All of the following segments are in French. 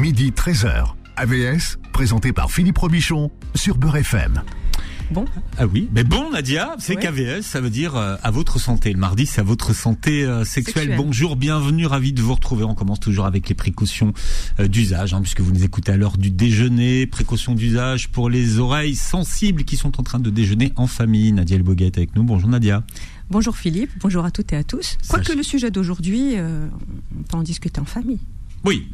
midi 13h. AVS, présenté par Philippe Robichon sur Beurre FM. Bon. Ah oui, mais bon Nadia, c'est Ouais. KVS, ça veut dire euh, à votre santé. Le mardi, c'est à votre santé euh, sexuelle. Sexuelle. Bonjour, bienvenue, ravi de vous retrouver. On commence toujours avec les précautions euh, d'usage, hein, puisque vous nous écoutez à l'heure du déjeuner. Précautions d'usage pour les oreilles sensibles qui sont en train de déjeuner en famille. Nadia Elboguet est avec nous. Bonjour Nadia. Bonjour Philippe, bonjour à toutes et à tous. Quoique le sujet d'aujourd'hui, euh, on peut en discuter en famille. Oui,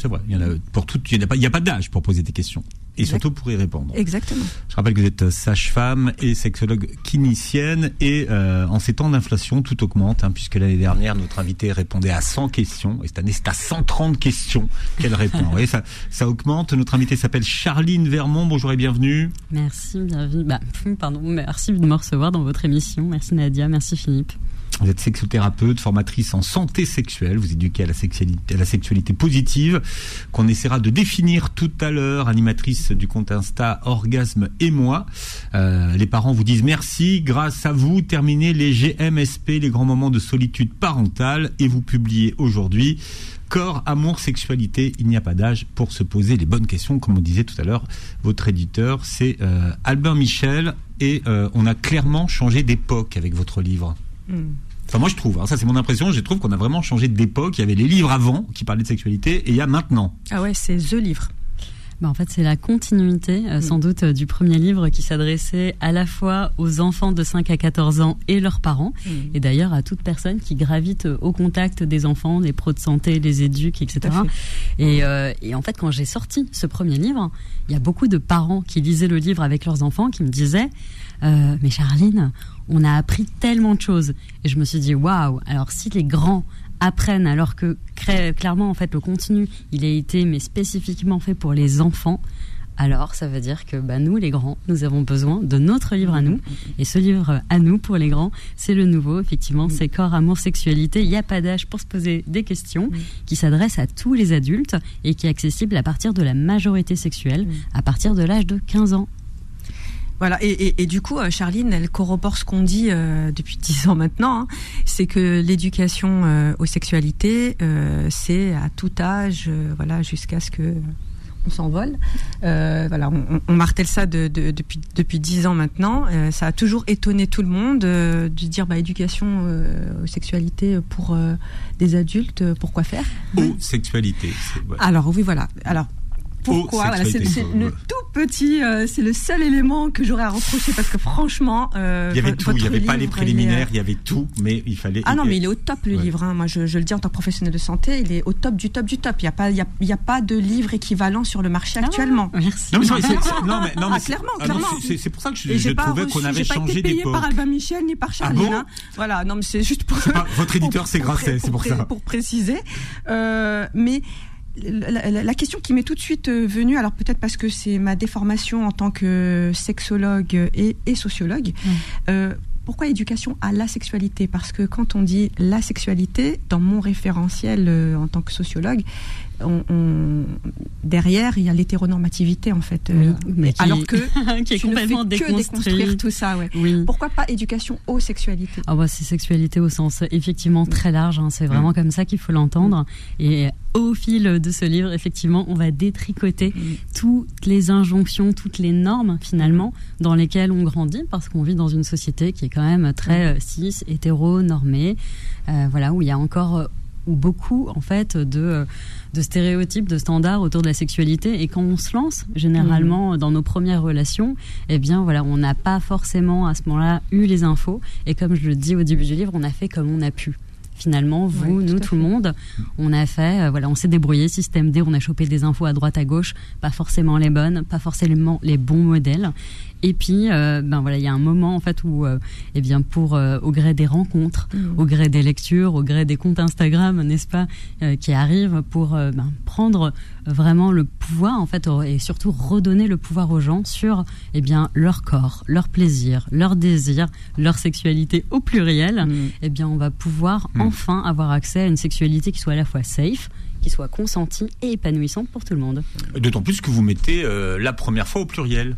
c'est vrai. Il y en a pour toutes. Il n'y a pas, a d'âge pour poser des questions et Exact. surtout pour y répondre. Exactement. Je rappelle que vous êtes sage-femme et sexologue clinicienne et euh, en ces temps d'inflation, tout augmente hein, puisque l'année dernière, notre invitée répondait à 100 questions et cette année, c'est à 130 questions qu'elle répond. Vous voyez, ça, ça augmente. Notre invitée s'appelle Charline Vermont. Bonjour et bienvenue. Merci, bienvenue. Bah, pardon, merci de me recevoir dans votre émission. Merci Nadia, merci Philippe. Vous êtes sexothérapeute, formatrice en santé sexuelle. Vous éduquez à la sexualité, positive, qu'on essaiera de définir tout à l'heure. Animatrice du compte Insta Orgasme et moi. Euh, les parents vous disent merci. Grâce à vous, terminez les GMSP, les grands moments de solitude parentale, et vous publiez aujourd'hui. Corps, amour, sexualité, il n'y a pas d'âge pour se poser les bonnes questions. Comme on disait tout à l'heure, votre éditeur, c'est euh, Albin Michel, et euh, on a clairement changé d'époque avec votre livre. Hmm. Enfin, moi, je trouve, hein, ça c'est mon impression, je trouve qu'on a vraiment changé d'époque. Il y avait les livres avant qui parlaient de sexualité et il y a maintenant. Ah ouais, c'est The Livre. Bah, en fait, c'est la continuité, euh, sans doute, euh, du premier livre qui s'adressait à la fois aux enfants de 5 à 14 ans et leurs parents, Hmm. et d'ailleurs à toute personne qui gravite euh, au contact des enfants, des pros de santé, des éduques, etc. Euh, et en fait, quand j'ai sorti ce premier livre, il y a beaucoup de parents qui lisaient le livre avec leurs enfants qui me disaient euh, Mais Charline, on a appris tellement de choses. Et je me suis dit Waouh Alors, si les grands apprennent, alors que clairement, en fait, le contenu, il a été, mais spécifiquement fait pour les enfants. Alors, ça veut dire que bah, nous, les grands, nous avons besoin de notre livre à nous. Et ce livre à nous, pour les grands, c'est le nouveau. Effectivement, c'est Corps, Amour, Sexualité. Il n'y a pas d'âge pour se poser des questions qui s'adresse à tous les adultes et qui est accessible à partir de la majorité sexuelle, à partir de l'âge de 15 ans. Voilà, et, et, et du coup, euh, Charline, elle corrobore ce qu'on dit euh, depuis dix ans maintenant, hein. c'est que l'éducation euh, aux sexualités, euh, c'est à tout âge, voilà, jusqu'à ce que on s'envole. Euh, voilà, on, on- martèle ça de, de- depuis depuis dix ans maintenant. Euh, ça a toujours étonné tout le monde euh, de dire bah éducation aux sexualités pour des adultes, pourquoi faire? Ou sexualité. ouais. alors oui, voilà. Alors pourquoi Voilà, C'est le tout petit, euh, c'est le seul élément que j'aurais à reprocher parce que franchement, euh, Il y avait tout, il n'y avait pas les préliminaires, il il y avait tout, mais il fallait. Ah non, mais il est au top le Ouais. livre. hein. Moi, je, je le dis en tant que professionnel de santé, il est au top du top du top. Il n'y a pas, il y a, il y a pas de livre équivalent sur le marché actuellement. Merci. Non, mais c'est non, mais, non, Ah, mais clairement, non, clairement. c'est- pour ça que je, Et je j'ai pas trouvais reçu- qu'on avait j'ai pas changé été payé d'époque. par Albin Michel ni par Charline. bon hein. Voilà, non, mais c'est juste pour. pas- votre éditeur, c'est Grasset, c'est pour ça. Pour préciser. Euh, mais la, la- la question qui m'est tout de suite euh, venue, alors peut-être parce que c'est ma déformation en tant que sexologue et, et sociologue, euh, pourquoi éducation à la sexualité? Parce que quand on dit la sexualité, dans mon référentiel euh, en tant que sociologue, on, on- derrière il y a l'hétéronormativité en fait. euh, Oui, mais qui- alors que qui est tu ne fais complètement que déconstruire tout ça, ouais. Oui. Pourquoi pas éducation aux sexualités? Ah bah, c'est sexualité au sens effectivement très large, hein, c'est vraiment comme ça qu'il faut l'entendre. Et au fil de ce livre, effectivement, on va détricoter toutes les injonctions, toutes les normes finalement dans lesquelles on grandit, parce qu'on vit dans une société qui est quand même très euh, cis, hétéro, normée, euh, voilà, où il y a encore beaucoup en fait de, de stéréotypes, de standards autour de la sexualité. Et quand on se lance, généralement dans nos premières relations, eh bien voilà, on n'a pas forcément à ce moment-là eu les infos. Et comme je le dis au début du livre, on a fait comme on a pu. Finalement, vous, tout nous, tout le monde, on a fait, euh, voilà, on s'est débrouillé, système D, on a chopé des infos à droite, à gauche, pas forcément les bonnes, pas forcément les bons modèles. Et puis, euh, ben voilà, il y a un moment en fait où, euh, eh bien, pour euh, au gré des rencontres, au gré des lectures, au gré des comptes Instagram, n'est-ce pas, euh, qui arrivent pour euh, ben, prendre vraiment le pouvoir en fait et surtout redonner le pouvoir aux gens sur, eh bien, leur corps, leur plaisir, leur désir, leur sexualité au pluriel. Eh bien, on va pouvoir Mm. enfin avoir accès à une sexualité qui soit à la fois safe, qui soit consentie et épanouissante pour tout le monde. D'autant plus que vous mettez euh, la première fois au pluriel.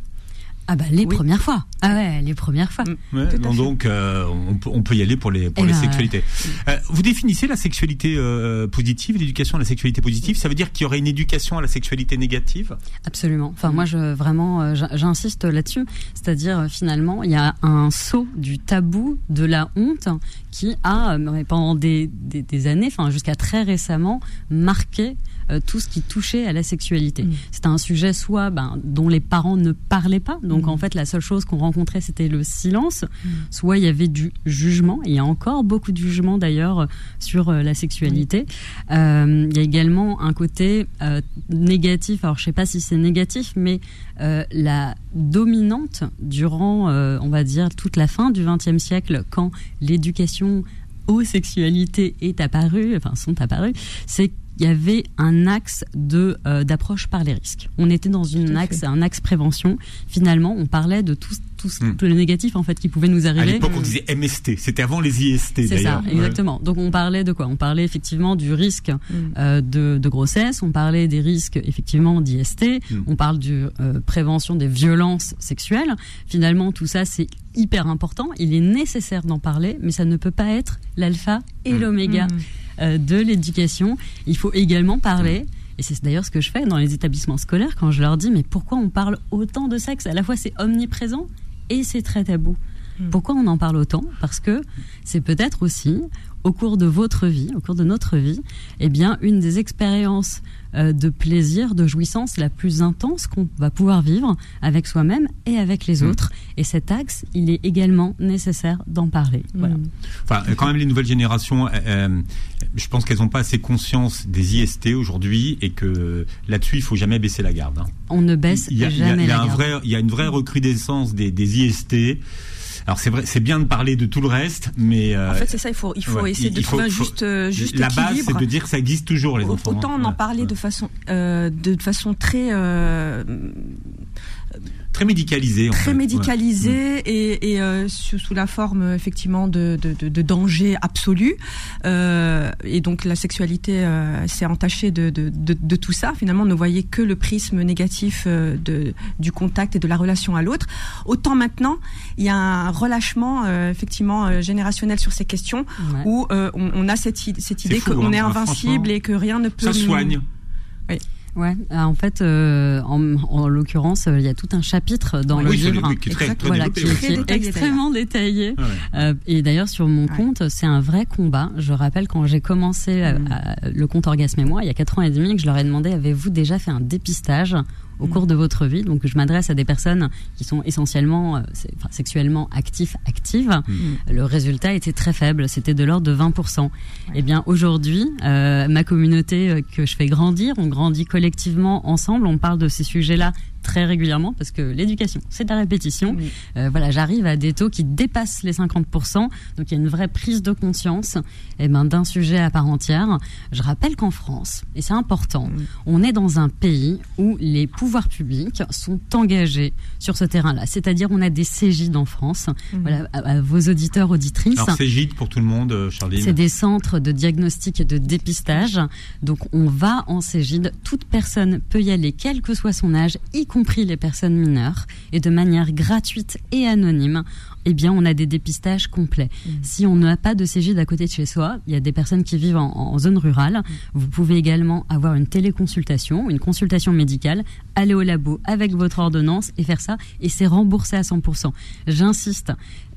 Ah bah les premières fois. Ah ouais, les premières fois. Ouais, donc euh, on, peut, on, peut, y aller pour les pour les ben, sexualités. Euh, vous définissez la sexualité euh, positive, l'éducation à la sexualité positive. Ça veut dire qu'il y aurait une éducation à la sexualité négative? Absolument. Enfin moi je vraiment j'insiste là-dessus. C'est-à-dire finalement il y a un saut du tabou de la honte qui a pendant des, des, des années, enfin jusqu'à très récemment, marqué euh, tout ce qui touchait à la sexualité. Mm. C'était un sujet soit ben, dont les parents ne parlaient pas, donc mm. en fait la seule chose qu'on rencontrait c'était le silence, mm. soit il y avait du jugement, il y a encore beaucoup de jugement d'ailleurs sur euh, la sexualité. Euh, il y a également un côté négatif, alors je sais pas si c'est négatif, mais la dominante durant, on va dire, toute la fin du XXe siècle, quand l'éducation aux sexualités est apparue, enfin sont apparues, c'est il y avait un axe de euh, d'approche par les risques. On était dans une axe, un axe prévention. Finalement, on parlait de tout, tout, hmm. le négatif en fait qui pouvait nous arriver. À l'époque, on disait MST. C'était avant les IST. C'est ça, exactement. Donc on parlait de quoi? On parlait effectivement du risque hmm. euh, de, de, grossesse. On parlait des risques effectivement d'IST. Hmm. On parle de euh, prévention des violences sexuelles. Finalement, tout ça c'est hyper important. Il est nécessaire d'en parler, mais ça ne peut pas être l'alpha et l'oméga. Euh, de l'éducation. Il faut également parler. Et c'est d'ailleurs ce que je fais dans les établissements scolaires quand je leur dis mais pourquoi on parle autant de sexe? À la fois c'est omniprésent et c'est très tabou. Hmm. Pourquoi on en parle autant? Parce que c'est peut-être aussi au cours de votre vie, au cours de notre vie, eh bien une des expériences euh, de plaisir, de jouissance la plus intense qu'on va pouvoir vivre avec soi-même et avec les mm. autres. Et cet axe, il est également nécessaire d'en parler. Mm. Voilà. Enfin, quand même, les nouvelles générations, euh, euh, je pense qu'elles n'ont pas assez conscience des IST aujourd'hui et que là-dessus, il faut jamais baisser la garde. Hein. On ne baisse jamais la garde. il y a une vraie recrudescence des, des IST. Alors c'est vrai, c'est bien de parler de tout le reste, mais euh, en fait c'est ça. Il faut il faut essayer de trouver un juste euh, juste La base c'est de dire que ça existe toujours les enfants. Autant on en parlait de façon euh, de façon très très médicalisé. très médicalisé et, et euh, sous, sous, la forme effectivement de, de, de, de danger absolu. Euh, et donc la sexualité euh, s'est entachée de, de, tout ça. Finalement, on ne voyait que le prisme négatif euh, de, du contact et de la relation à l'autre. Autant maintenant, il y a un relâchement euh, effectivement générationnel sur ces questions où on, on, a cette, cette idée qu'on hein, est invincible et que rien ne peut. Ça soigne. Oui. Ouais, euh, en fait, euh, en, en l'occurrence, euh, il y a tout un chapitre dans le livre qui est, très, voilà, qui, est extrêmement détaillé. Euh, et d'ailleurs, sur mon compte, c'est un vrai combat. Je rappelle quand j'ai commencé mm. le compte Orgasme et moi, il y a quatre ans et demi, que je leur ai demandé avez-vous déjà fait un dépistage? Au cours de votre vie. Donc je m'adresse à des personnes qui sont essentiellement euh, sexuellement actifs, actives. Mm. Le résultat était très faible, c'était de l'ordre de 20%. Eh bien aujourd'hui, euh, ma communauté euh, que je fais grandir, on grandit collectivement ensemble, on parle de ces sujets-là très régulièrement parce que l'éducation, c'est de la répétition. Euh, voilà, j'arrive à des taux qui dépassent les 50%, donc il y a une vraie prise de conscience et eh ben, d'un sujet à part entière. Je rappelle qu'en France, et c'est important, on est dans un pays où les pouvoirs publics sont engagés sur ce terrain-là. C'est-à-dire on a des Cégid en France. Voilà, à, vos auditeurs, auditrices. Alors Cégid pour tout le monde, euh, Charline C'est des centres de diagnostic et de dépistage. Donc on va en Cégid, toute personne peut y aller, quel que soit son âge, y compris les personnes mineures, et de manière gratuite et anonyme, eh bien, on a des dépistages complets. Mmh. Si on n'a pas de CG à côté de chez soi, il y a des personnes qui vivent en, zone rurale. Mmh. Vous pouvez également avoir une téléconsultation, une consultation médicale, aller au labo avec votre ordonnance et faire ça, et c'est remboursé à 100%. J'insiste,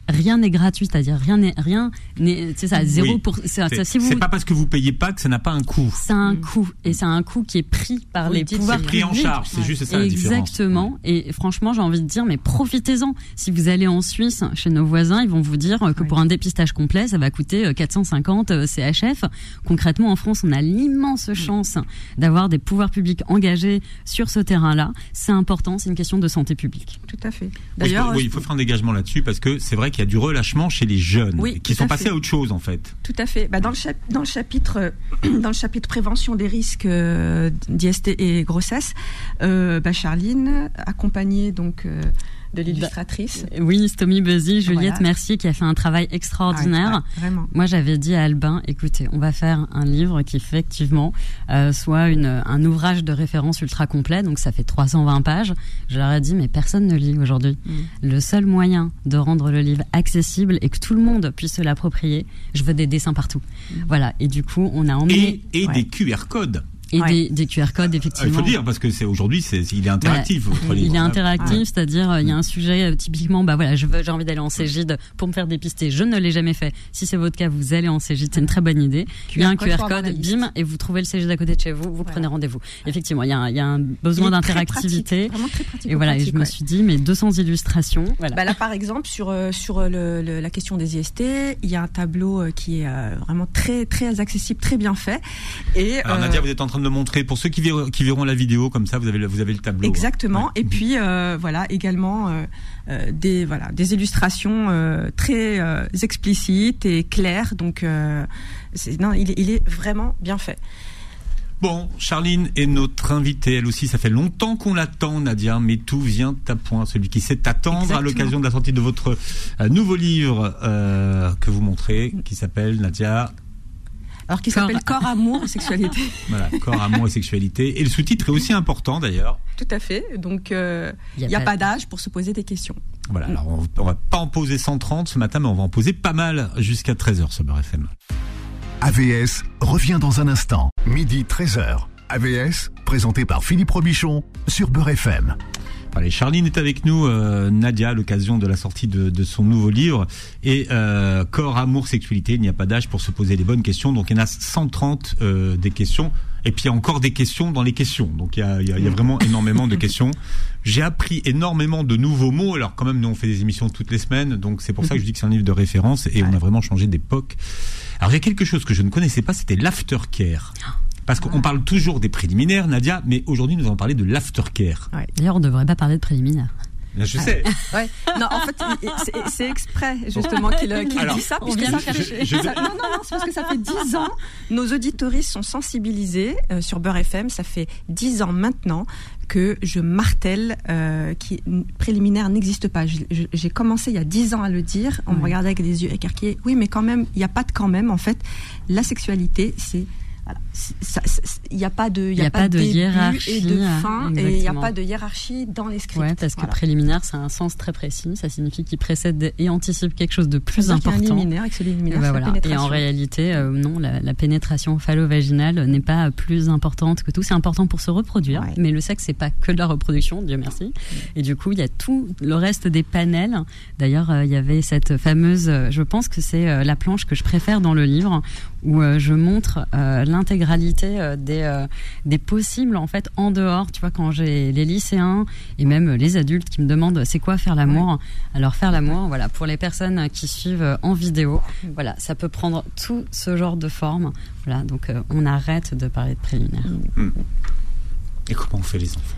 rien n'est gratuit, c'est-à-dire rien n'est rien n'est c'est ça zéro pour c'est si vous... pas parce que vous payez pas que ça n'a pas un coût. C'est un mm. coût et c'est un coût qui est pris par les pouvoirs pris en charge, c'est juste ça Exactement et franchement, j'ai envie de dire mais profitez-en. Si vous allez en Suisse chez nos voisins, ils vont vous dire que pour un dépistage complet, ça va coûter 450 euh, euh, CHF. Concrètement en France, on a l'immense mm. chance d'avoir des pouvoirs publics engagés sur ce terrain-là. C'est important, c'est une question de santé publique. Tout à fait. D'ailleurs, oui, il faut faire un engagement là-dessus parce que c'est vrai qu'il y a du relâchement chez les jeunes qui sont passés à autre chose en fait. Tout à fait. Bah, dans, le dans, le chapitre, dans le chapitre prévention des risques euh, d'IST et grossesse, euh, bah, Charline, accompagnée donc euh, de l'illustratrice. Bah, oui, Stomy Buzzy, Juliette Mercier, qui a fait un travail extraordinaire. Ah, vraiment. Moi, j'avais dit à Albin, écoutez, on va faire un livre qui effectivement euh, soit une, un ouvrage de référence ultra complet, donc ça fait 320 pages. Je leur ai dit, mais personne ne lit aujourd'hui. Mm. Le seul moyen de rendre le livre accessible et que tout le monde puisse se l'approprier, je veux des dessins partout. Mm. Voilà, et du coup, on a emmené... Et, et des QR codes et des, des, QR codes effectivement. Il faut dire parce que c'est aujourd'hui c'est il est interactif. il est interactif, c'est-à-dire il y a un sujet euh, typiquement bah voilà je veux j'ai envie d'aller en Cégide pour me faire dépister, je ne l'ai jamais fait. Si c'est votre cas, vous allez en Cégide, c'est une très bonne idée. il y a un QR code, bim et vous trouvez le Cégide à côté de chez vous, vous prenez rendez-vous. Effectivement, il y a un, il y a un besoin d'interactivité. Et voilà, et je me suis dit mais 200 illustrations. Voilà. Bah là par exemple sur euh, sur le, le, la question des IST, il y a un tableau euh, qui est vraiment très très accessible, très bien fait. Et Alors Nadia, vous êtes en train de le montrer pour ceux qui verront, qui verront la vidéo, comme ça vous avez, vous avez le tableau. Exactement. Et puis euh, voilà également euh, euh, des voilà des illustrations très explicites et claires. Donc non, il est vraiment bien fait. Bon, Charline est notre invitée, elle aussi, ça fait longtemps qu'on l'attend, Nadia, mais tout vient à point. Celui qui sait attendre à l'occasion de la sortie de votre nouveau livre que vous montrez, qui s'appelle Nadia alors qui s'appelle Corps, amour et sexualité. voilà, Corps, amour et sexualité. Et le sous-titre est aussi important d'ailleurs. Tout à fait. Donc euh, il n'y a, pas, d'âge pour se poser des questions. Voilà, alors on, ne va pas en poser 130 ce matin, mais on va en poser pas mal jusqu'à 13h sur Beurre FM. AVS revient dans un instant, midi 13h. AVS, présenté par Philippe Robichon sur Beurre FM. Allez, Charline est avec nous, euh, Nadia, à l'occasion de la sortie de, son nouveau livre. Et euh, Corps, amour, sexualité, il n'y a pas d'âge pour se poser les bonnes questions. Donc il y en a 130 euh, des questions. Et puis il y a encore des questions dans les questions. Donc il y a, il y a, vraiment énormément de questions. J'ai appris énormément de nouveaux mots. Alors quand même, nous on fait des émissions toutes les semaines. Donc c'est pour ça que je dis que c'est un livre de référence. Et on a vraiment changé d'époque. Alors il y a quelque chose que je ne connaissais pas, c'était l'aftercare. Parce qu'on parle toujours des préliminaires, Nadia, mais aujourd'hui nous allons parler de l'aftercare. D'ailleurs, on ne devrait pas parler de préliminaires. Je sais. Ouais. Non, en fait, c'est exprès justement qu'il dit ça, puisque ça fait. non, non, non, c'est parce que ça fait dix ans. Nos auditoristes sont sensibilisés euh, sur Beurre FM. Ça fait dix ans maintenant que je martèle euh, qui préliminaire n'existe pas. J'ai commencé il y a dix ans à le dire. On me regardait avec des yeux écarquillés. Oui, mais quand même, il n'y a pas de quand même. En fait, la sexualité, c'est il n'y a pas de, il y, a, pas, de hiérarchie et de fin, et il n'y a pas de hiérarchie dans les scripts. Ouais, parce que préliminaire, c'est un sens très précis. Ça signifie qu'il précède et anticipe quelque chose de plus important. et, bah voilà. et en réalité, euh, non, la, la pénétration phallo-vaginale n'est pas plus importante que tout. C'est important pour se reproduire, mais le sexe c'est pas que de la reproduction, Dieu merci. Et du coup, il y a tout le reste des panels. D'ailleurs, euh, il y avait cette fameuse, euh, je pense que c'est la planche que je préfère dans le livre, où je montre l'intégralité euh, des, euh, des possibles en fait en dehors. Tu vois, quand j'ai les lycéens et même les adultes qui me demandent c'est quoi faire l'amour? Alors faire l'amour, voilà, pour les personnes qui suivent en vidéo, voilà, ça peut prendre tout ce genre de forme. Voilà, donc euh, on arrête de parler de préliminaire. Hmm. Et comment on fait les enfants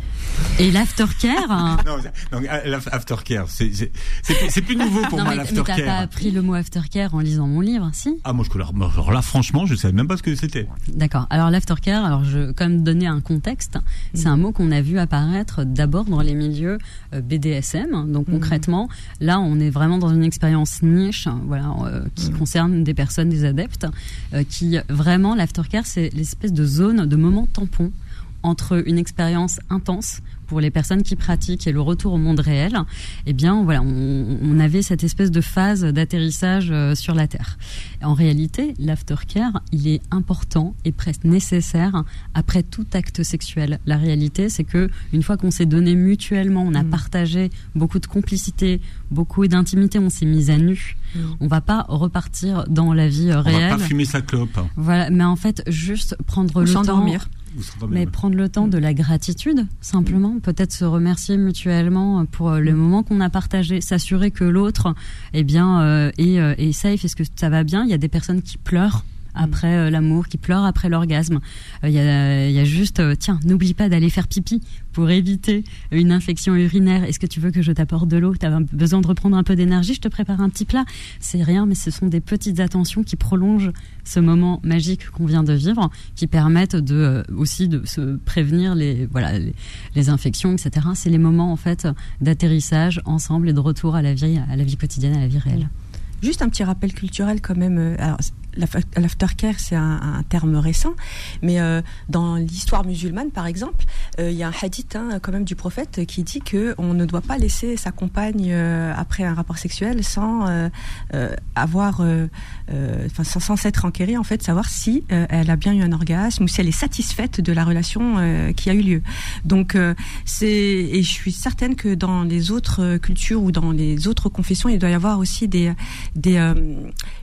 et l'aftercare hein. Non, l'aftercare, c'est plus nouveau pour moi l'aftercare. Mais t'as pas appris le mot aftercare en lisant mon livre, si? Ah moi je alors là franchement je savais même pas ce que c'était. D'accord. Alors l'aftercare, alors je comme donner un contexte, c'est un mot qu'on a vu apparaître d'abord dans les milieux euh, BDSM. Donc mhm. concrètement, là on est vraiment dans une expérience niche, voilà, euh, qui mhm. concerne des personnes, des adeptes, euh, qui vraiment l'aftercare c'est l'espèce de zone, de moment tampon entre une expérience intense pour les personnes qui pratiquent et le retour au monde réel, eh bien voilà, on, avait cette espèce de phase d'atterrissage euh, sur la Terre. En réalité, l'aftercare, il est important et presque nécessaire après tout acte sexuel. La réalité, c'est que une fois qu'on s'est donné mutuellement, on a mm. partagé beaucoup de complicité, beaucoup d'intimité, on s'est mis à nu. Mm. On va pas repartir dans la vie réelle. On va pas fumer sa clope. Voilà, mais en fait, juste prendre le temps mais prendre le temps de la gratitude, simplement, peut-être se remercier mutuellement pour euh, le mm. moment qu'on a partagé, s'assurer que l'autre, eh bien, euh, est, euh, est safe, est-ce que ça va bien? Il y a des personnes qui pleurent après euh, l'amour, qui pleure après l'orgasme. Il y, a, y, a, juste, tiens, n'oublie pas d'aller faire pipi pour éviter une infection urinaire. Est-ce que tu veux que je t'apporte de l'eau? Tu as besoin de reprendre un peu d'énergie? Je te prépare un petit plat. C'est rien, mais ce sont des petites attentions qui prolongent ce moment magique qu'on vient de vivre, qui permettent de aussi de se prévenir les voilà les, infections, etc. C'est les moments en fait d'atterrissage ensemble et de retour à la vie à la vie quotidienne, à la vie réelle. Juste un petit rappel culturel quand même. Euh, l'aftercare, c'est un, terme récent, mais euh, dans l'histoire musulmane, par exemple, euh, il y a un hadith hein, quand même du prophète qui dit que on ne doit pas laisser sa compagne euh, après un rapport sexuel sans avoir, sans, s'être enquérée en fait, savoir si elle a bien eu un orgasme ou si elle est satisfaite de la relation qui a eu lieu. Donc c'est et je suis certaine que dans les autres cultures ou dans les autres confessions, il doit y avoir aussi des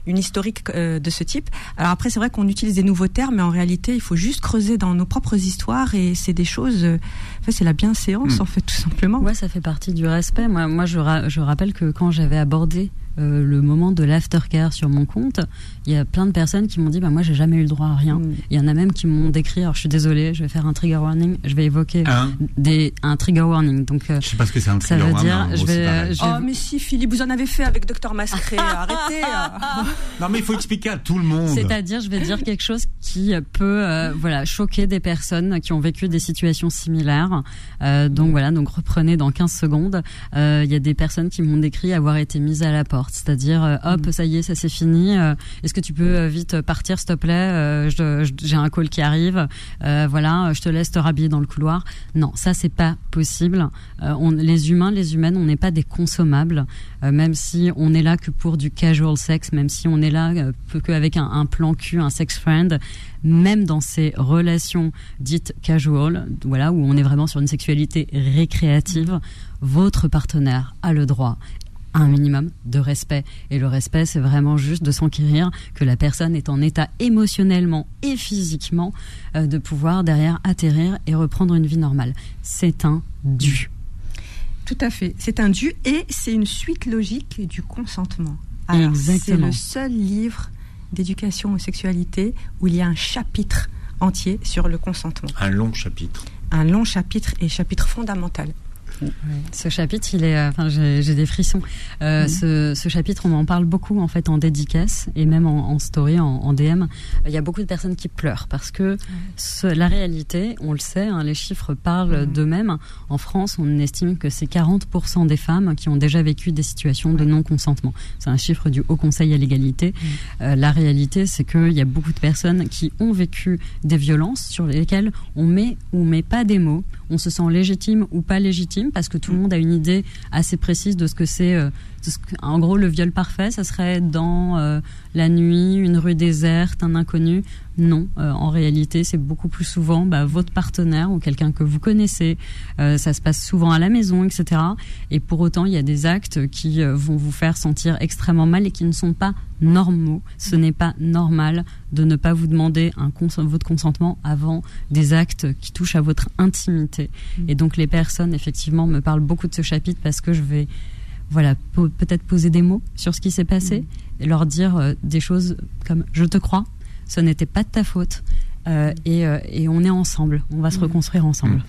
une historique de ce type. Alors après, c'est vrai qu'on utilise des nouveaux termes, mais en réalité, il faut juste creuser dans nos propres histoires et c'est des choses. Enfin, c'est la bienséance, mmh. en fait, tout simplement. Ouais, ça fait partie du respect. Moi, moi je, ra je rappelle que quand j'avais abordé euh, le moment de l'aftercare sur mon compte, il y a plein de personnes qui m'ont dit bah moi j'ai jamais eu le droit à rien. Mm. Il y en a même qui m'ont décrit alors je suis désolée, je vais faire un trigger warning, je vais évoquer un, des un trigger warning. Donc euh, je sais pas ce que c'est un trigger warning. Ça veut dire je vais, je vais, Oh mais si Philippe vous en avez fait avec Docteur Mascré, arrêtez. Hein. non mais il faut expliquer à tout le monde. C'est-à-dire je vais dire quelque chose qui peut euh, voilà choquer des personnes qui ont vécu des situations similaires. Euh, donc voilà, donc reprenez dans 15 secondes. Euh, il y a des personnes qui m'ont décrit avoir été mises à la porte, c'est-à-dire hop, mm. ça y est, ça c'est fini. Est-ce que tu peux vite partir, s'il te plaît J'ai un call qui arrive. voilà, je te laisse te rhabiller dans le couloir. Non, ça c'est pas possible. les humains, les humaines, on n'est pas des consommables, même si on est là que pour du casual sex, même si on est là qu'avec un, un plan cul, un sex friend, même dans ces relations dites casual, voilà, où on est vraiment sur une sexualité récréative, votre partenaire a le droit un minimum de respect. Et le respect, c'est vraiment juste de s'enquérir que la personne est en état émotionnellement et physiquement euh, de pouvoir derrière atterrir et reprendre une vie normale. C'est un dû. Tout à fait. C'est un dû et c'est une suite logique du consentement. C'est le seul livre d'éducation aux sexualités où il y a un chapitre entier sur le consentement. Un long chapitre. Un long chapitre et chapitre fondamental. Ce chapitre, il est, euh, enfin, j'ai des frissons. Euh, mhm. ce, ce, chapitre, on en parle beaucoup en fait en dédicace et même en, en story, en, en, DM. Il y a beaucoup de personnes qui pleurent parce que ce, la réalité, on le sait, hein, les chiffres parlent mhm. d'eux-mêmes. En France, on estime que c'est 40% des femmes qui ont déjà vécu des situations de non-consentement. C'est un chiffre du Haut Conseil à l'égalité. Mhm. Euh, la réalité, c'est qu'il y a beaucoup de personnes qui ont vécu des violences sur lesquelles on met ou met pas des mots on se sent légitime ou pas légitime parce que tout le monde a une idée assez précise de ce que c'est. Euh, en gros, le viol parfait, ça serait dans euh, la nuit, une rue déserte, un inconnu. Non, euh, en réalité, c'est beaucoup plus souvent bah, votre partenaire ou quelqu'un que vous connaissez. ça se passe souvent à la maison, etc. Et pour autant, il y a des actes qui vont vous faire sentir extrêmement mal et qui ne sont pas normaux. Ce n'est pas normal de ne pas vous demander un votre consentement avant des actes qui touchent à votre intimité. Mm. Et donc les personnes, effectivement, me parlent beaucoup de ce chapitre parce que je vais, voilà, peut-être poser des mots sur ce qui s'est passé mm. et leur dire euh, des choses comme je te crois, ce n'était pas de ta faute. Euh, et, euh, et, on est ensemble, on va se mm. reconstruire ensemble.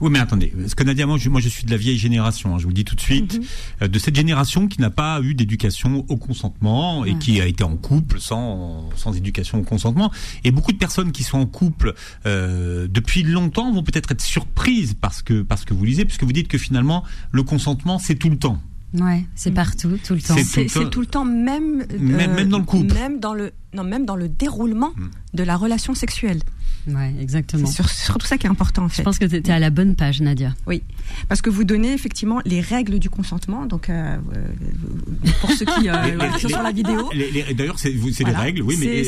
Oui, mais attendez, ce que Nadia, moi je, moi, je suis de la vieille génération, hein, je vous le dis tout de suite, mhm. euh, de cette génération qui n'a pas eu d'éducation au consentement et qui a été en couple sans, sans éducation au consentement. Et beaucoup de personnes qui sont en couple euh, depuis longtemps vont peut-être être surprises parce que, parce que vous lisez, puisque vous dites que finalement, le consentement, c'est tout le temps. Ouais, c'est partout, tout le temps. C'est tout, le temps, même, même, même dans le couple, même dans le non, même dans le déroulement hmm. de la relation sexuelle. Ouais, exactement. C'est surtout ça qui est important en fait. Je pense que tu es à la bonne page, Nadia. Oui, parce que vous donnez effectivement les règles du consentement. Donc, euh, euh pour ceux qui, euh, sont sur la vidéo. D'ailleurs, c'est les règles, oui, mais,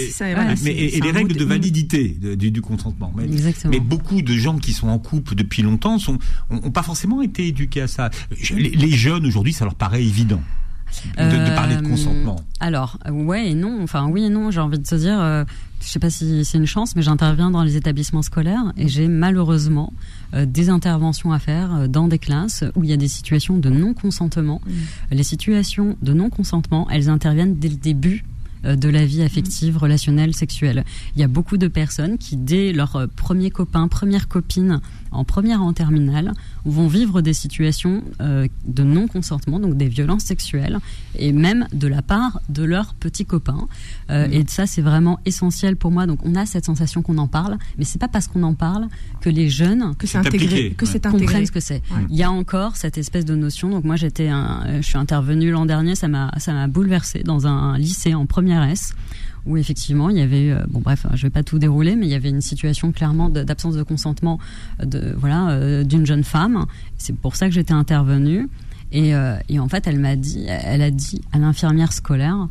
mais et, les règles de validité du, du, consentement. Mais, Exactement. mais beaucoup de gens qui sont en couple depuis longtemps sont ont, pas forcément été éduqués à ça. Les, les jeunes aujourd'hui, ça leur paraît évident de, parler de consentement Alors, ouais et non. Enfin, oui et non. J'ai envie de se dire, euh, je sais pas si c'est une chance, mais j'interviens dans les établissements scolaires et j'ai malheureusement euh, des interventions à faire dans des classes où il y a des situations de non-consentement. Mm. Les situations de non-consentement, elles interviennent dès le début euh, de la vie affective, relationnelle, sexuelle. Il y a beaucoup de personnes qui, dès leur euh, premier copain, première copine, en première en terminale, vont vivre des situations euh, de non-consentement, donc des violences sexuelles, et même de la part de leurs petits copains. Euh, Mmh. Et ça, c'est vraiment essentiel pour moi. Donc, on a cette sensation qu'on en parle, mais c'est pas parce qu'on en parle que les jeunes Que c'est intégré, appliqué, que ouais. c'est intégré. comprennent ce que c'est. Il y a encore cette espèce de notion. Donc moi j'étais, un, euh, je suis intervenue l'an dernier, ça m'a, ça m'a bouleversée dans un lycée en première S où effectivement il y avait, eu, euh, bon bref, je vais pas tout dérouler, mais il y avait une situation clairement d'absence de consentement de voilà euh, d'une jeune femme. C'est pour ça que j'étais intervenue. Et, euh, et en fait, elle m'a dit, elle a dit à l'infirmière scolaire,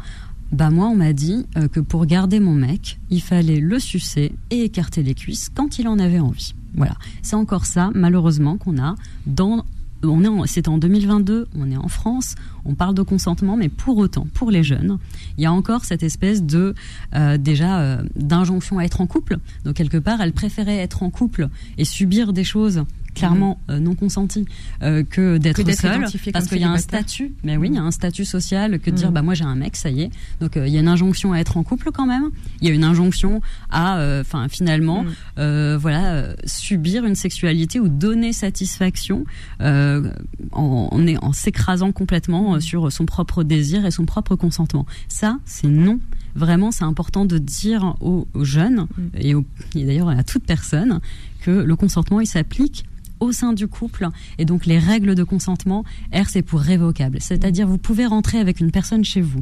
bah moi on m'a dit que pour garder mon mec, il fallait le sucer et écarter les cuisses quand il en avait envie. Voilà, c'est encore ça malheureusement qu'on a dans on est en- c'est en 2022, on est en France, on parle de consentement, mais pour autant, pour les jeunes, il y a encore cette espèce de euh, euh, d'injonction à être en couple. Donc quelque part, elle préférait être en couple et subir des choses clairement euh, non consenties euh, que d'être identifiée parce qu'il y a un statut. Mais oui, il y a un statut social que de dire Mm. bah moi j'ai un mec, ça y est. Donc euh, il y a une injonction à être en couple quand même. Il y a une injonction à, enfin finalement, Mm. voilà, subir une sexualité ou donner satisfaction en, en, s'écrasant complètement euh, sur son propre désir et son propre consentement. Ça, c'est non. Vraiment, c'est important de dire aux, aux jeunes et, et d'ailleurs à toute personne que le consentement, il s'applique au sein du couple et donc les règles de consentement R c'est pour révocable c'est-à-dire vous pouvez rentrer avec une personne chez vous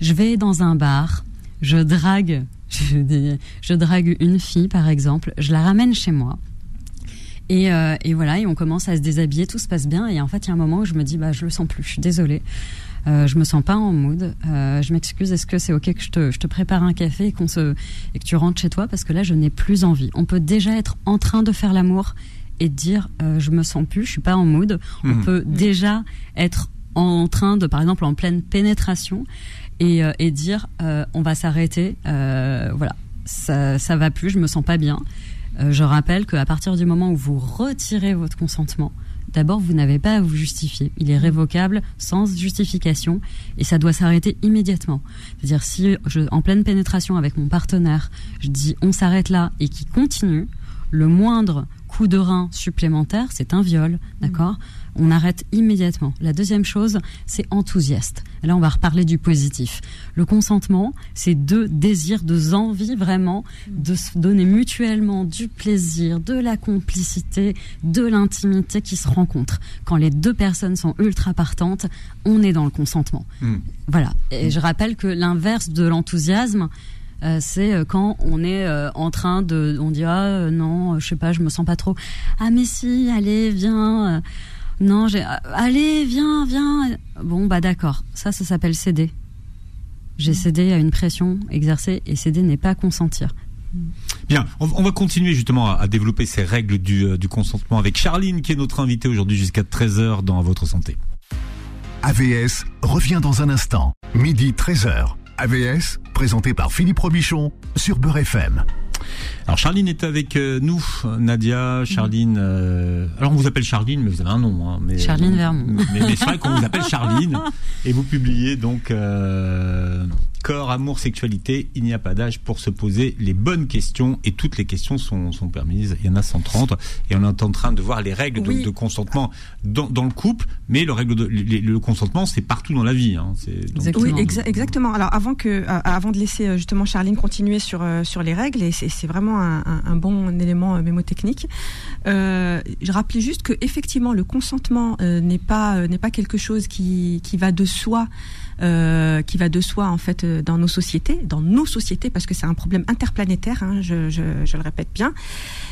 je vais dans un bar je drague je, dis- je drague une fille par exemple je la ramène chez moi et, euh, et voilà, et on commence à se déshabiller, tout se passe bien. Et en fait, il y a un moment où je me dis, bah, je le sens plus, je suis désolée. Euh, je me sens pas en mood. Euh, je m'excuse. Est-ce que c'est ok que je te, je te prépare un café et qu'on se et que tu rentres chez toi? Parce que là, je n'ai plus envie. On peut déjà être en train de faire l'amour et dire, euh, je me sens plus, je suis pas en mood. On Mhm. peut déjà être en train de, par exemple, en pleine pénétration et, euh, et dire, euh, on va s'arrêter. Euh, voilà, ça, ça va plus, je me sens pas bien. Euh, je rappelle qu'à partir du moment où vous retirez votre consentement, d'abord vous n'avez pas à vous justifier. Il est révocable sans justification et ça doit s'arrêter immédiatement. C'est-à-dire si je, en pleine pénétration avec mon partenaire, je dis on s'arrête là et qui continue, le moindre coup de rein supplémentaire, c'est un viol, d'accord On arrête immédiatement. La deuxième chose, c'est enthousiaste. Là, on va reparler du positif. Le consentement, c'est deux désirs, deux envies vraiment de se donner mutuellement du plaisir, de la complicité, de l'intimité qui se rencontrent. Quand les deux personnes sont ultra partantes, on est dans le consentement. Mm. Voilà. Et je rappelle que l'inverse de l'enthousiasme, euh, c'est euh, quand on est euh, en train de, on dit ah non, je sais pas, je me sens pas trop. Ah mais si, allez, viens. non, j'ai, ah, allez, viens, viens. Bon bah d'accord, ça, ça s'appelle céder. J'ai cédé à une pression exercée et céder n'est pas consentir. Bien, on, va continuer justement à, développer ces règles du, du consentement avec Charline, qui est notre invitée aujourd'hui jusqu'à 13h dans votre santé. AVS revient dans un instant. Midi 13h. AVS, présenté par Philippe Robichon sur Beurre FM. Alors Charline est avec euh, nous, Nadia, Charline. euh, alors on vous appelle Charline, mais vous avez un nom. Hein, mais, Charline Vermont. Mais, mais c'est vrai qu'on vous appelle Charline. Et vous publiez donc euh, Corps, amour, sexualité. Il n'y a pas d'âge pour se poser les bonnes questions et toutes les questions sont, sont permises. Il y en a 130 et on est en train de voir les règles de, consentement dans, dans le couple. Mais le règle de, le, le consentement, c'est partout dans la vie. Hein, c'est, donc- Exactement. Oui, exa- exactement. Alors avant que, euh, avant de laisser euh, justement Charline continuer sur euh, sur les règles, et c'est c'est vraiment un, un- un bon élément euh, mémotechnique. Euh, je rappelais juste que effectivement le consentement euh, n'est pas euh, n'est pas quelque chose qui qui va de soi. euh, qui va de soi en fait euh, dans nos sociétés, dans nos sociétés, parce que c'est un problème interplanétaire. hein, je, je, je le répète bien.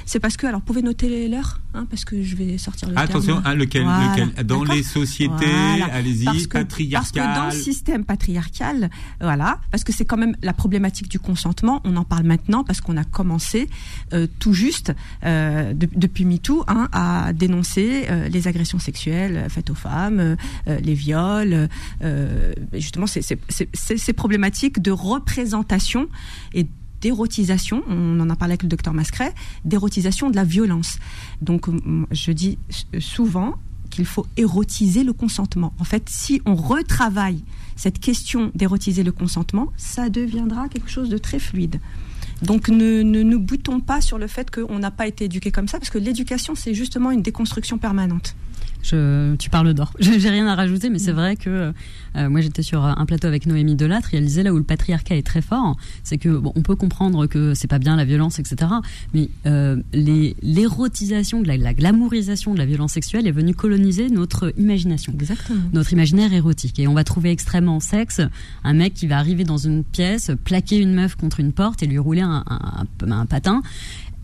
C'est parce que alors, vous pouvez noter l'heure, hein, parce que je vais sortir le Attention, hein, lequel, Voilà. lequel? Dans les sociétés, Voilà. allez-y, patriarcales. Parce que dans le système patriarcal, voilà, parce que c'est quand même la problématique du consentement, on en parle maintenant parce qu'on a commencé euh, tout juste, euh, de- depuis MeToo, hein, à dénoncer euh, les agressions sexuelles faites aux femmes, euh, les viols, euh, justement ces, ces, ces- ces- ces problématiques de représentation et d'érotisation, on en a parlé avec le docteur Mascret, d'érotisation de la violence. Donc, je dis souvent qu'il faut érotiser le consentement. En fait, si on retravaille cette question d'érotiser le consentement, ça deviendra quelque chose de très fluide. Donc ne, ne nous boutons pas sur le fait qu'on n'a pas été éduqué comme ça, parce que l'éducation, c'est justement une déconstruction permanente. Je, tu parles d'or. J'ai rien à rajouter, mais c'est vrai que euh, moi j'étais sur un plateau avec Noémie Delattre et elle disait là où le patriarcat est très fort, c'est que bon, on peut comprendre que c'est pas bien la violence, etc. Mais euh, l'érotisation, la, la glamourisation de la violence sexuelle est venue coloniser notre imagination, Exactement. notre imaginaire érotique. Et on va trouver extrêmement sexe un mec qui va arriver dans une pièce, plaquer une meuf contre une porte et lui rouler un, un, un, un patin.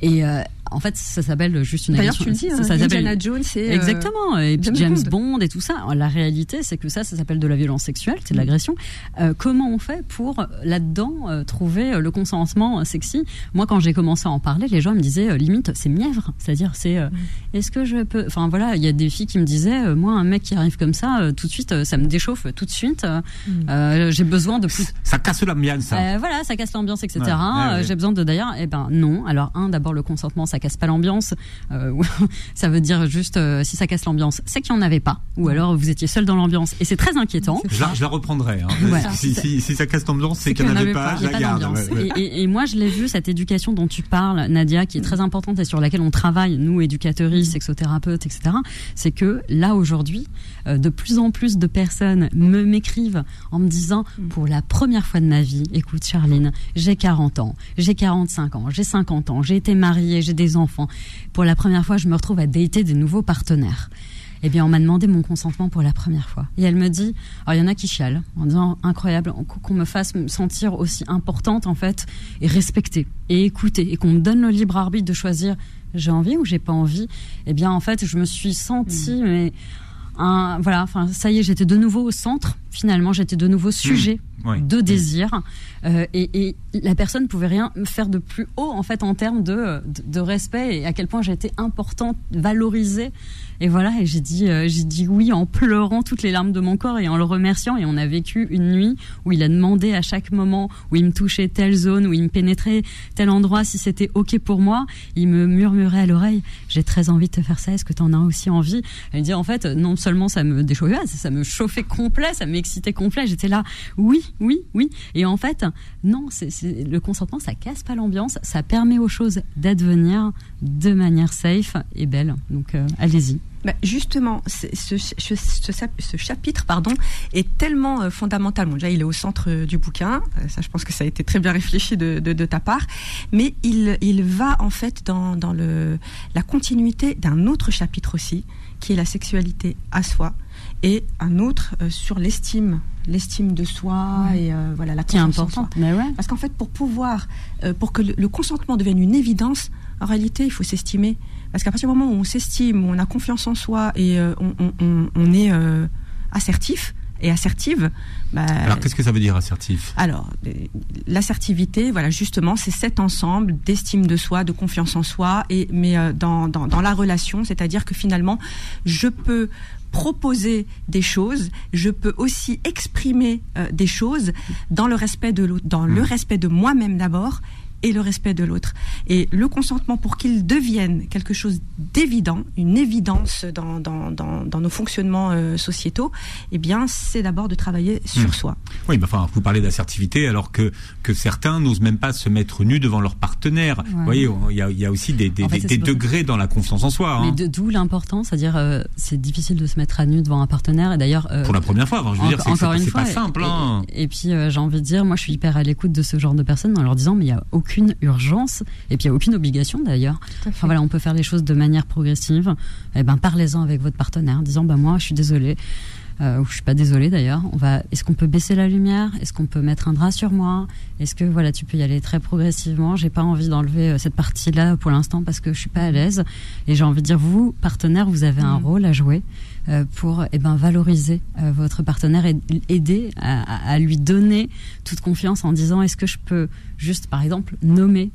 Et euh, en fait, ça s'appelle juste une D'ailleurs, agression. tu le dis, ça, hein, ça Indiana Jones, c'est... euh, Exactement. Et puis James James Bond. Bond. et tout ça. La réalité, c'est que ça, ça s'appelle de la violence sexuelle, c'est de l'agression. Euh, comment on fait pour là-dedans euh, trouver le consentement sexy? Moi, quand j'ai commencé à en parler, les gens me disaient euh, limite c'est mièvre, c'est-à-dire c'est euh, est-ce que je peux Enfin voilà, il y a des filles qui me disaient euh, moi un mec qui arrive comme ça, euh, tout de suite, euh, ça me déchauffe tout de suite. euh, euh, j'ai besoin de plus. Ça casse l'ambiance, ça. Euh, voilà, ça casse l'ambiance, etc. Ouais, ouais, ouais. J'ai besoin de d'ailleurs, eh ben non. Alors un, d'abord le consentement, ça casse pas l'ambiance. Euh, ça veut dire juste euh, si ça casse l'ambiance, c'est qu'il n'y en avait pas, ou alors vous étiez seul dans l'ambiance, et c'est très inquiétant. Je la, je la reprendrai. Hein. Si, si, si ça casse l'ambiance, c'est qu'il n'y en avait pas. pas. Je la garde. d'ambiance. ouais, ouais. Et, et- et moi, je l'ai vu, cette éducation dont tu parles, Nadia, qui est très importante et sur laquelle on travaille, nous, éducatrices, sexothérapeutes, etc., c'est que là, aujourd'hui, euh, de plus en plus de personnes me m'écrivent en me disant, pour la première fois de ma vie, écoute, Charline, j'ai 40 ans, j'ai 45 ans, j'ai 50 ans, j'ai été mariée, j'ai des enfants. Pour la première fois, je me retrouve à dater des nouveaux partenaires. Eh bien, on m'a demandé mon consentement pour la première fois. Et elle me dit, alors il y en a qui chialent en disant incroyable qu'on me fasse me sentir aussi importante en fait et respectée et écoutée et qu'on me donne le libre arbitre de choisir j'ai envie ou j'ai pas envie? Eh bien, en fait, je me suis sentie mais un, voilà, enfin ça y est, j'étais de nouveau au centre. Finalement, j'étais de nouveau sujet Ouais. de désir euh, et, et la personne pouvait rien me faire de plus haut en fait en termes de, de, de respect et à quel point j'étais importante, valorisée. Et voilà, et j'ai dit, euh, j'ai dit oui en pleurant toutes les larmes de mon corps et en le remerciant. Et on a vécu une nuit où il a demandé à chaque moment où il me touchait telle zone, où il me pénétrait tel endroit, si c'était ok pour moi. Il me murmurait à l'oreille, j'ai très envie de te faire ça. Est-ce que tu en as aussi envie? Elle dit en fait, non seulement ça me déchauffait, ça me chauffait complet, ça m'excitait complet. J'étais là, oui, oui, oui. Et en fait, non, le consentement, ça casse pas l'ambiance, ça permet aux choses d'advenir de manière safe et belle. Donc euh, allez-y. Bah, justement, ce, chapitre pardon, est tellement euh, fondamental. Déjà, il est au centre euh, du bouquin. Ça, je pense que ça a été très bien réfléchi de, ta part. Mais il, va en fait dans, la continuité d'un autre chapitre aussi, qui est la sexualité à soi, et un autre sur l'estime, l'estime de soi et euh, voilà la Qui est confiance en soi. important. Mais ouais. Parce qu'en fait, pour pouvoir, euh, pour que le, le consentement devienne une évidence, en réalité, il faut s'estimer. Parce qu'à partir du moment où on s'estime, où on a confiance en soi et euh, on, on- on- on est assertif et assertive, bah, Alors, qu'est-ce que ça veut dire assertif alors, euh, l'assertivité, voilà, justement, c'est cet ensemble d'estime de soi, de confiance en soi, et mais euh, dans, dans, dans la relation, c'est-à-dire que finalement, je peux proposer des choses, je peux aussi exprimer euh, des choses dans le respect de l'autre, dans le respect de moi-même d'abord et le respect de l'autre. Et le consentement, pour qu'il devienne quelque chose d'évident, une évidence dans, dans, dans, dans nos fonctionnements euh, sociétaux, eh bien, c'est d'abord de travailler sur Hmm. soi. Oui, mais enfin, vous parlez d'assertivité alors que, que certains n'osent même pas se mettre nus devant leur partenaire. Vous voyez, il y a, il y a aussi des, des, En fait, degrés dans la confiance en soi. Mais hein. de- d'où l'importance, c'est-à-dire euh, c'est difficile de se mettre à nu devant un partenaire et d'ailleurs euh, Pour la première fois, enfin, je veux dire, Enco- c'est encore c'est- une c'est fois, pas simple. Hein. Et, et puis euh, j'ai envie de dire, moi je suis hyper à l'écoute de ce genre de personnes en leur disant, mais il y a aucune urgence et puis il y a aucune obligation d'ailleurs. Enfin voilà, on peut faire les choses de manière progressive. Et ben parlez-en avec votre partenaire, en disant, bah moi je suis désolée. Euh, ou je suis pas désolée d'ailleurs. On va. Est-ce qu'on peut baisser la lumière? Est-ce qu'on peut mettre un drap sur moi? Est-ce que voilà, tu peux y aller très progressivement? J'ai pas envie d'enlever euh, cette partie-là pour l'instant parce que je suis pas à l'aise. Et j'ai envie de dire, vous partenaire, vous avez un Mhm. rôle à jouer euh, pour eh ben valoriser euh, votre partenaire et aider à lui donner toute confiance en disant, est-ce que je peux juste, par exemple, nommer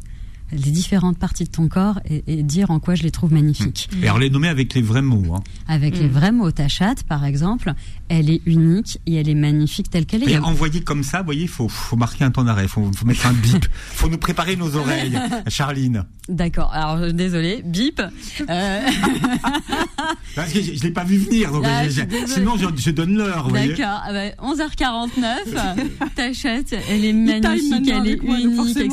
les différentes parties de ton corps et, et dire en quoi je les trouve magnifiques. Et alors les nommer avec les vrais mots. Hein. Avec les Mm. vrais mots, ta chatte, par exemple, elle est unique et elle est magnifique telle qu'elle est. Et Il envoyer comme ça, vous voyez, il faut, faut marquer un temps d'arrêt, il faut, faut mettre un bip, faut nous préparer nos oreilles, Charline. D'accord. Alors désolé, bip. Euh, Parce que je, je l'ai pas vu venir, donc Ah, je- je sinon je, je donne l'heure. vous voyez. D'accord, ah bah, 11h49, t'achètes, elle est magnifique, elle est moi, unique, etc.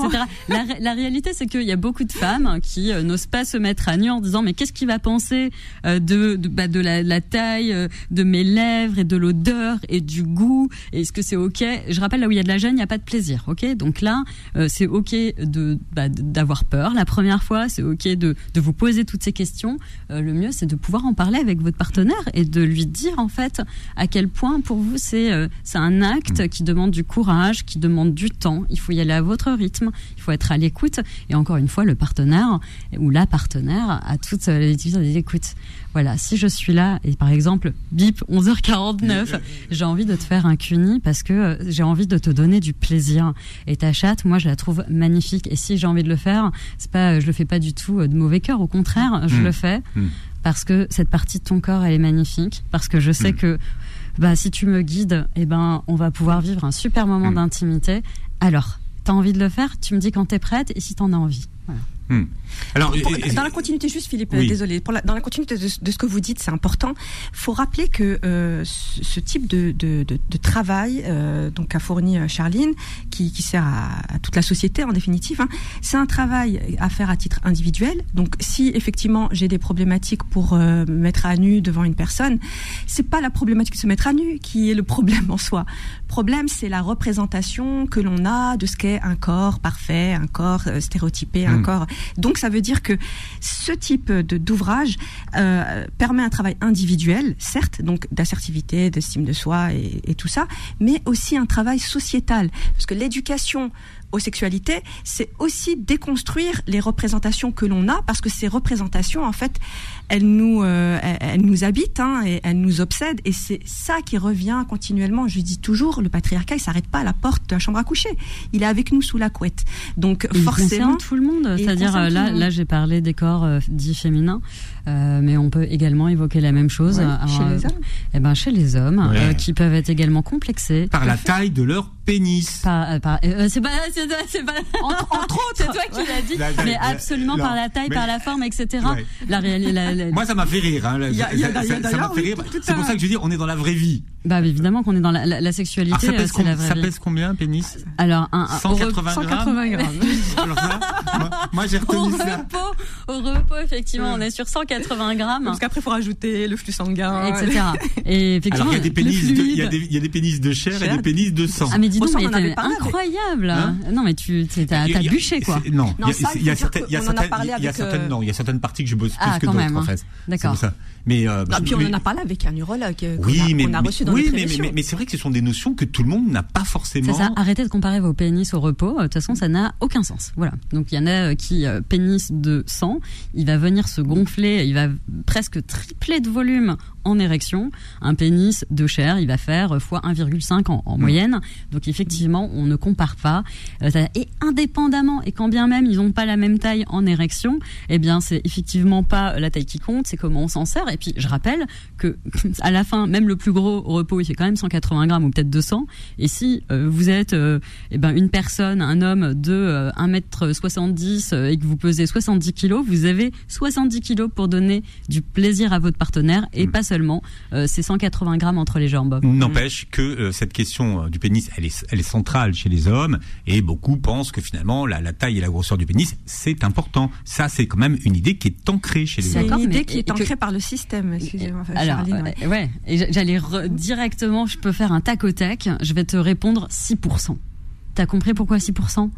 La, la réalité, c'est qu'il y a beaucoup de femmes qui euh, n'osent pas se mettre à nu en disant mais qu'est-ce qu'il va penser euh, de de, bah, de la, la taille, euh, de mes lèvres et de l'odeur et du goût? Est-ce que c'est ok? Je rappelle là où il y a de la gêne, il n'y a pas de plaisir, ok? Donc là, c'est ok de bah, d'avoir peur la première fois, c'est ok de de vous poser toutes ces questions. Le mieux, c'est de pouvoir en parler avec votre partenaire et de lui dire en fait à quel point pour vous c'est c'est un acte qui demande du courage, qui demande du temps. Il faut y aller à votre rythme, il faut être à l'écoute. Et encore une fois, le partenaire ou la partenaire a toute euh, l'utilité d'écoute. Voilà, si je suis là et par exemple, bip 11h49, j'ai envie de te faire un cuni parce que euh, j'ai envie de te donner du plaisir. Et ta chatte, moi, je la trouve magnifique. Et si j'ai envie de le faire, c'est pas, je le fais pas du tout euh, de mauvais cœur. Au contraire, je Mm. le fais Mm. parce que cette partie de ton corps, elle est magnifique. Parce que je sais Mm. que bah, si tu me guides, eh ben, on va pouvoir vivre un super moment d'intimité. Alors, t'as envie de le faire Tu me dis quand t'es prête et si t'en as envie. Hmm. Alors, Pour- dans la continuité, juste Philippe, Oui. désolé, pour la- dans la continuité de, de ce que vous dites, c'est important. faut rappeler que euh, ce, ce type de, de, de, de travail, euh, donc qu'a fourni euh, Charline, qui, qui sert à, à toute la société en définitive, hein, c'est un travail à faire à titre individuel. Donc, si effectivement j'ai des problématiques pour euh, me mettre à nu devant une personne, c'est pas la problématique de se mettre à nu qui est le problème en soi. Le problème, c'est la représentation que l'on a de ce qu'est un corps parfait, un corps euh, stéréotypé, un Mm. corps. Donc, ça veut dire que ce type d'ouvrage euh, permet un travail individuel, certes, donc d'assertivité, d'estime de soi et, et tout ça, mais aussi un travail sociétal, parce que l'éducation aux sexualités, c'est aussi déconstruire les représentations que l'on a, parce que ces représentations, en fait, elles nous, euh, elles nous habitent hein, et elles nous obsèdent, et c'est ça qui revient continuellement. Je dis toujours, le patriarcat, il s'arrête pas à la porte de la chambre à coucher, il est avec nous sous la couette. Donc il forcément, tout le monde. C'est-à-dire, euh, là, là j'ai parlé des corps euh, dits féminins, euh, mais on peut également évoquer la même chose Ouais, euh, chez euh, les hommes. eh ben, chez les hommes, Ouais. euh, qui peuvent être également complexés. par la taille de leur pénis. Par, euh, par- euh, c'est pas, c'est, c'est pas, Entre, entre autres, c'est toi qui l'as dit, La mais la- absolument la- par la taille, mais- par la forme, etc. Ouais. La réalité, la- la- Moi, ça m'a fait rire. Hein. Il y a- il y a- Ça- m'a fait rire. C'est pour ça que je dis, on est dans la vraie vie. Bah évidemment qu'on est dans la, la, la Alors, sexualité, ça euh, pèse, la vraie ça pèse combien, pénis? Alors un, un- au, re- 180 grammes 180 grammes. Alors ça, moi, moi, j'ai au retenu ça. repos, au repos, effectivement, on est sur 180 grammes. Parce qu'après, il faut rajouter le flux sanguin. etc. Et effectivement, Alors, il y a des pénis, de, il y a des, il y a des pénis de chair, et Chair. des pénis de sang. Ah mais dis donc, ça, mais t'es incroyable. Hein non mais tu t'as bûché quoi. Non, Non, il y a- certaines, il y a certaines, euh, non, il y a certaines parties que je bosse Ah, plus que quand d'autres en hein. fait. D'accord. Mais euh, Non, puis on en a parlé avec un urologue euh, oui, mais, qu'on a reçu dans oui, notre mais, émission. mais, mais c'est vrai que ce sont des notions que tout le monde n'a pas forcément. Ça, arrêtez de comparer vos pénis au repos. De toute façon, ça n'a aucun sens. Voilà. Donc il y en a euh, qui euh, pénis de sang, il va venir se gonfler, il va presque tripler de volume en érection. Un pénis de chair, il va faire euh, fois 1,5 en, en Mm. moyenne. Donc effectivement, on ne compare pas. Euh, et indépendamment, et quand bien même ils n'ont pas la même taille en érection, eh bien c'est effectivement pas la taille qui compte, c'est comment on s'en sert. Et puis je rappelle que à la fin, même le plus gros au repos, il fait quand même 180 grammes ou peut-être 200. Et si euh, vous êtes euh, eh ben une personne, un homme de euh, 1m70 euh, et que vous pesez 70 kilos, vous avez 70 kilos pour donner du plaisir à votre partenaire et Mm. pas seulement euh, ces 180 grammes entre les jambes. N'empêche que euh, cette question euh, du pénis, elle est, elle est centrale chez les hommes, et beaucoup pensent que finalement la, la taille et la grosseur du pénis, c'est important. Ça, c'est quand même une idée qui est ancrée chez les C'est hommes. D'accord, une idée mais- qui est que- ancrée par le système. Excusez-moi, Alors, Charline, ouais. euh, ouais, et j'a- j'allais re- directement, je peux faire un tac au tac, je vais te répondre 6%. T'as compris pourquoi 6%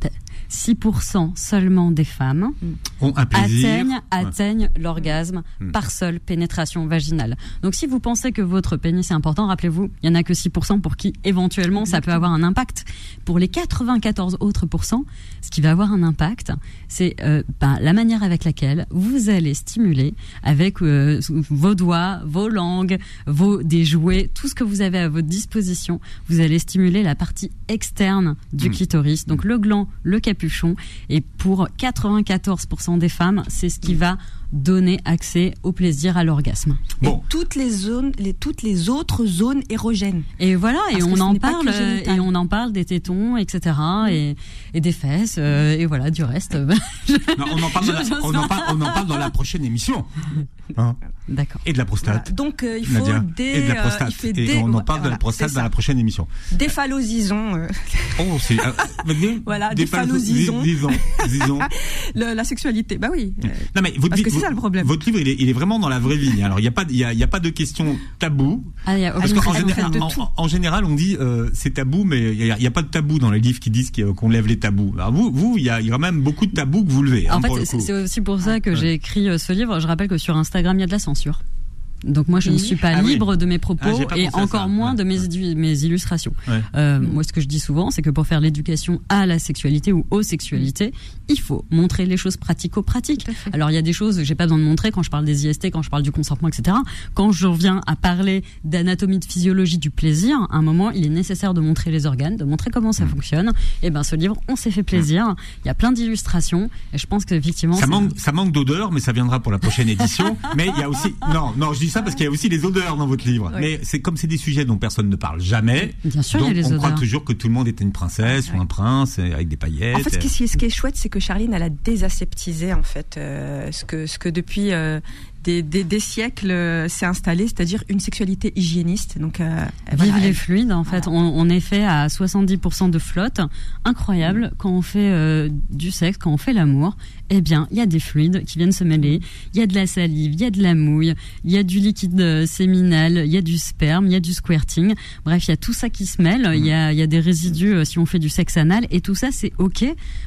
T'as- 6% seulement des femmes Ont un plaisir. atteignent, Ouais. atteignent l'orgasme Mm. par seule pénétration vaginale. Donc si vous pensez que votre pénis est important, rappelez-vous, il y en a que 6% pour qui éventuellement ça peut avoir un impact. Pour les 94 autres pourcents, ce qui va avoir un impact, c'est euh, ben, la manière avec laquelle vous allez stimuler avec euh, vos doigts, vos langues, vos des jouets, tout ce que vous avez à votre disposition. Vous allez stimuler la partie externe du Mm. clitoris, donc le gland, le capuchon. Et pour 94% des femmes, c'est ce qui va donner accès au plaisir, à l'orgasme. Bon. Et toutes les zones, les, toutes les autres zones érogènes. Et voilà, et on en parle, et on en parle des tétons, etc., et, et des fesses, euh, et voilà, du reste. non, on en parle, dans la, on en parle, on en parle dans la prochaine émission. Hein D'accord. Et de la prostate. Donc euh, il faut des. Et de la prostate. Euh, et on en parle de la prostate dans la prochaine émission. Euh. Oh, c'est. voilà, disons. la sexualité, bah oui. Non mais parce que c'est ça le problème. Votre livre, il est, il est vraiment dans la vraie vie. Alors il n'y a pas, il y a, il y a pas de question tabou. Ah, parce qu'en général, en, en, général, on dit euh, c'est tabou, mais il n'y a, a, pas de tabou dans les livres qui disent qu'on lève les tabous. Alors vous, vous, il y a, quand même beaucoup de tabous que vous levez. Hein, en fait, c'est aussi pour ça que j'ai écrit ce livre. Je rappelle que sur Instagram, il y a de la censure. Donc moi, je ne suis pas ah libre de mes propos ah, et encore moins de mes, mes illustrations. Euh, moi, ce que je dis souvent, c'est que pour faire l'éducation à la sexualité ou aux sexualités, il faut montrer les choses pratico-pratiques. Alors il y a des choses, j'ai pas besoin de montrer quand je parle des IST, quand je parle du consentement, etc. Quand je reviens à parler d'anatomie, de physiologie du plaisir, à un moment, il est nécessaire de montrer les organes, de montrer comment ça mm. fonctionne. Et ben, ce livre, on s'est fait plaisir. Mm. Il y a plein d'illustrations et je pense qu'effectivement, ça manque, ça manque d'odeur, mais ça viendra pour la prochaine édition. mais il y a aussi, non, non, je dis ça parce qu'il y a aussi les odeurs dans votre livre. Mais c'est comme c'est des sujets dont personne ne parle jamais. Bien sûr, donc il y a les on odeurs. croit toujours que tout le monde était une princesse ou un prince avec des paillettes. En fait, ce qui, ce qui est chouette, c'est que Charline, elle a désaseptisé en fait euh, ce que ce que depuis euh, des, des, des, siècles euh, s'est installé, c'est-à-dire une sexualité hygiéniste. Donc, euh, Vive les fluides, en fait. On, on, est fait à 70% de flotte. Incroyable. Quand on fait euh, du sexe, quand on fait l'amour, eh bien, il y a des fluides qui viennent se mêler. Il y a de la salive, il y a de la mouille, il y a du liquide euh, séminal, il y a du sperme, il y a du squirting. Bref, il y a tout ça qui se mêle. Il y a, il y a des résidus si on fait du sexe anal. Et tout ça, c'est OK.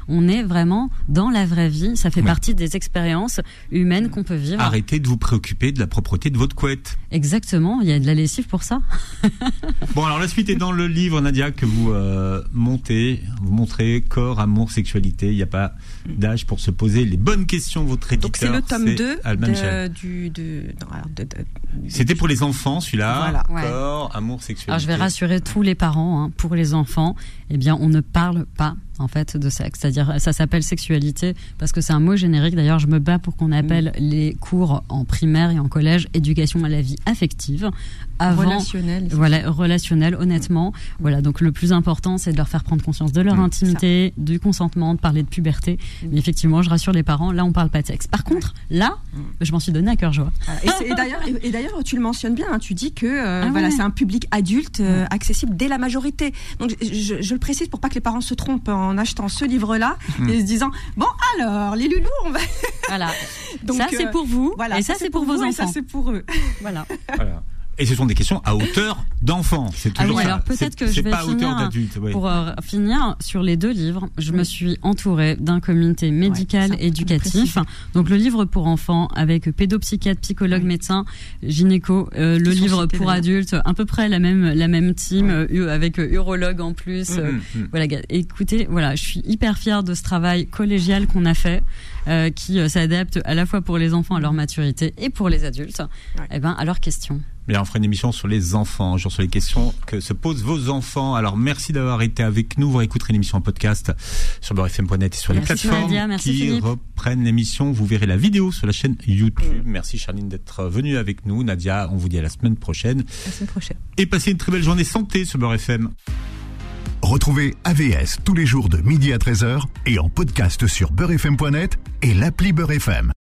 On est vraiment dans la vraie vie. Ça fait partie des expériences humaines qu'on peut vivre. Arrêtez de vous préoccuper de la propreté de votre couette. Exactement, il y a de la lessive pour ça. bon, alors la suite est dans le livre, Nadia, que vous euh, montez, vous montrez corps, amour, sexualité. Il n'y a pas d'âge pour se poser les bonnes questions. Votre éditeur, Donc c'est le tome 2 de, du... De, C'était pour les enfants, celui-là. Corps, amour, sexualité. Alors je vais rassurer tous les parents, hein, pour les enfants, eh bien on ne parle pas en fait de sexe. C'est-à-dire, ça s'appelle sexualité parce que c'est un mot générique. D'ailleurs, je me bats pour qu'on appelle mm. les cours en primaire et en collège éducation à la vie affective. Avant, relationnel. Voilà, relationnel, honnêtement. Voilà, donc le plus important, c'est de leur faire prendre conscience de leur mm, intimité, du consentement, de parler de puberté. Mm. Mais effectivement, je rassure les parents, là, on parle pas de sexe. Par contre, là, je m'en suis donné à cœur joie. Et, d'ailleurs, et, d'ailleurs, tu le mentionnes bien. Hein, tu dis que euh, ah voilà, c'est un public adulte euh, accessible dès la majorité. Donc, je, je, le précise pour pas que les parents se trompent en achetant ce livre-là et se disant bon alors les loulous on va voilà donc ça c'est pour vous voilà et ça, c'est pour, vos enfants et ça c'est pour eux voilà voilà et ce sont des questions à hauteur d'enfant. C'est toujours ah oui, alors peut-être que je vais finir pour euh, finir sur les deux livres. Je me suis entourée d'un comité médical éducatif. Donc le livre pour enfants avec pédopsychiatre, psychologue, médecin, gynéco. Euh, le livre pour adultes, à peu près la même la même team euh, avec urologue en plus. Mmh, mmh, mmh. Voilà. Écoutez, voilà, je suis hyper fière de ce travail collégial qu'on a fait. qui s'adapte à la fois pour les enfants à leur maturité et pour les adultes, eh ben à leurs questions. On fera une émission sur les enfants, genre sur les questions que se posent vos enfants. Alors, merci d'avoir été avec nous. Vous réécouterez l'émission en podcast sur beurrefm.net et sur les plateformes qui reprennent l'émission. Vous verrez la vidéo sur la chaîne YouTube. Merci Charline d'être venue avec nous. Nadia, on vous dit à la semaine prochaine. La semaine prochaine. Et passez une très belle journée santé sur Beurre FM. Retrouvez AVS tous les jours de midi à 13h et en podcast sur beurrefm.net et l'appli Beurre FM.